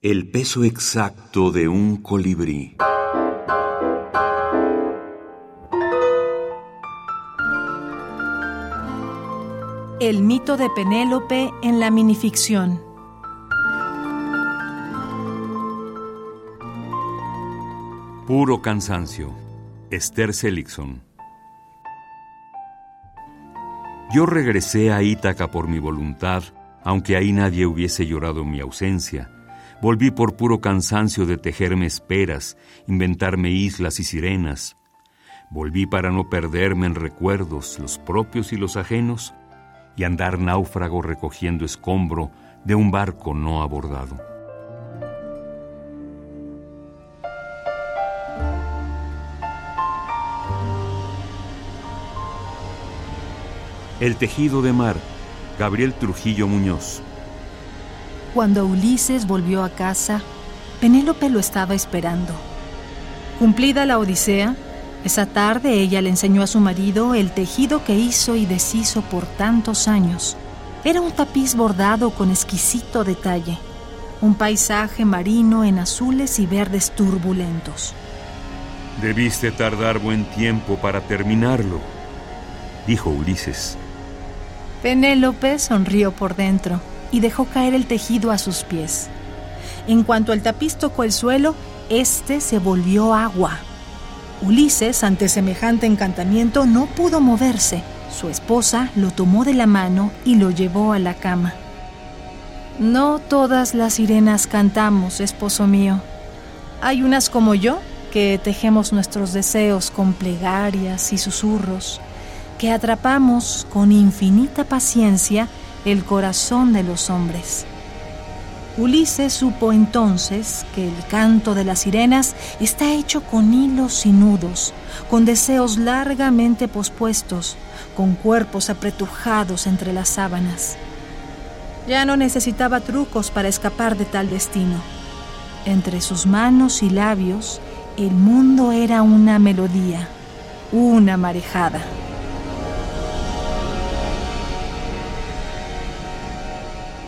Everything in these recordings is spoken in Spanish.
El peso exacto de un colibrí. El mito de Penélope en la minificción. Puro cansancio. Esther Seligson. Yo regresé a Ítaca por mi voluntad, aunque ahí nadie hubiese llorado mi ausencia. Volví por puro cansancio de tejerme esperas, inventarme islas y sirenas. Volví para no perderme en recuerdos, los propios y los ajenos, y andar náufrago recogiendo escombro de un barco no abordado. El tejido de mar, Gabriel Trujillo Muñoz. Cuando Ulises volvió a casa, Penélope lo estaba esperando. Cumplida la odisea, esa tarde ella le enseñó a su marido el tejido que hizo y deshizo por tantos años. Era un tapiz bordado con exquisito detalle, un paisaje marino en azules y verdes turbulentos. Debiste tardar buen tiempo para terminarlo, dijo Ulises. Penélope sonrió por dentro y dejó caer el tejido a sus pies. En cuanto el tapiz tocó el suelo, este se volvió agua. Ulises, ante semejante encantamiento, no pudo moverse. Su esposa lo tomó de la mano y lo llevó a la cama. No todas las sirenas cantamos, esposo mío. Hay unas como yo que tejemos nuestros deseos con plegarias y susurros, que atrapamos con infinita paciencia el corazón de los hombres. Ulises supo entonces que el canto de las sirenas está hecho con hilos y nudos, con deseos largamente pospuestos, con cuerpos apretujados entre las sábanas. Ya no necesitaba trucos para escapar de tal destino. Entre sus manos y labios, el mundo era una melodía, una marejada.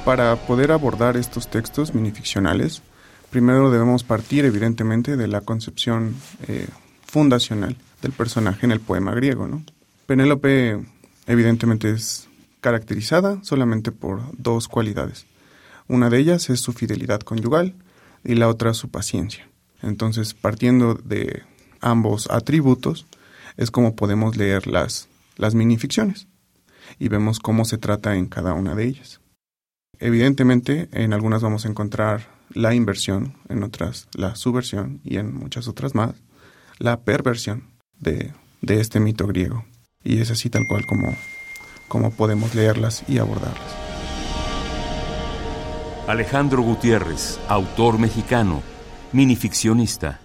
Para poder abordar estos textos minificcionales, primero debemos partir evidentemente de la concepción eh, fundacional del personaje en el poema griego. ¿no? Penélope evidentemente es caracterizada solamente por dos cualidades. Una de ellas es su fidelidad conyugal y la otra su paciencia. Entonces, partiendo de ambos atributos, es como podemos leer las, las minificciones y vemos cómo se trata en cada una de ellas. Evidentemente, en algunas vamos a encontrar la inversión, en otras la subversión y en muchas otras más la perversión de, de este mito griego. Y es así tal cual como, como podemos leerlas y abordarlas. Alejandro Gutiérrez, autor mexicano, minificcionista.